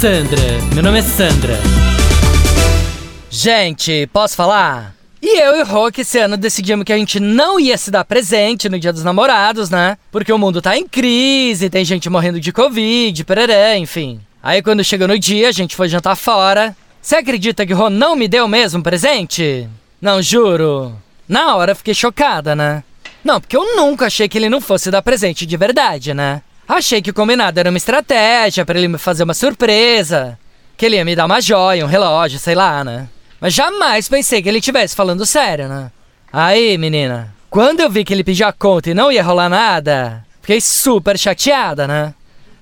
Sandra, meu nome é Sandra. Gente, posso falar? E eu e o Rock esse ano decidimos que a gente não ia se dar presente no Dia dos Namorados, né? Porque o mundo tá em crise, tem gente morrendo de Covid, pereré, enfim. Aí quando chegou no dia, a gente foi jantar fora. Você acredita que o Rô não me deu mesmo presente? Não, juro. Na hora fiquei chocada, né? Não, porque eu nunca achei que ele não fosse dar presente de verdade, né? Achei que o combinado era uma estratégia para ele me fazer uma surpresa. Que ele ia me dar uma joia, um relógio, sei lá, né? Mas jamais pensei que ele estivesse falando sério, né? Aí, menina, quando eu vi que ele pediu a conta e não ia rolar nada, fiquei super chateada, né?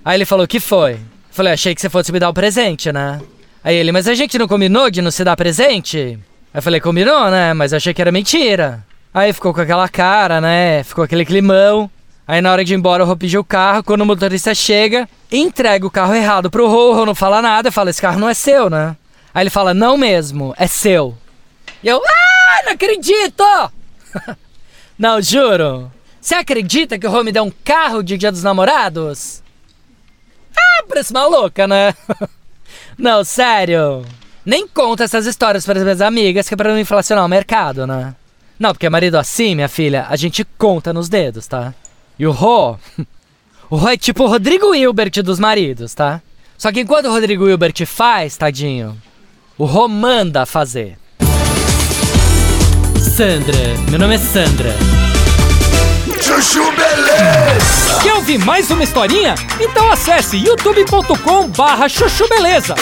Aí ele falou: que foi? Falei: achei que você fosse me dar um presente, né? Aí ele: mas a gente não combinou de não se dar presente? Aí eu falei: combinou, né? Mas achei que era mentira. Aí ficou com aquela cara, né? Ficou aquele climão. Aí na hora de ir embora, o Rô pediu o carro. Quando o motorista chega, entrega o carro errado pro Rô. O Rô não fala nada. Fala, esse carro não é seu, né? Aí ele fala, não mesmo, é seu. E eu, ah, não acredito! não, juro. Você acredita que o Rô me deu um carro de dia dos namorados? Ah, parece maluca, né? não, sério. Nem conta essas histórias para as minhas amigas que é pra não inflacionar o mercado, né? Não, porque marido assim, minha filha, a gente conta nos dedos, tá? E o Rô. O Rô é tipo o Rodrigo Hilbert dos maridos, tá? Só que enquanto o Rodrigo Hilbert faz, tadinho, o Rô manda fazer. Sandra, meu nome é Sandra. Chuchu Beleza! Quer ouvir mais uma historinha? Então acesse youtube.com barra chuchu beleza.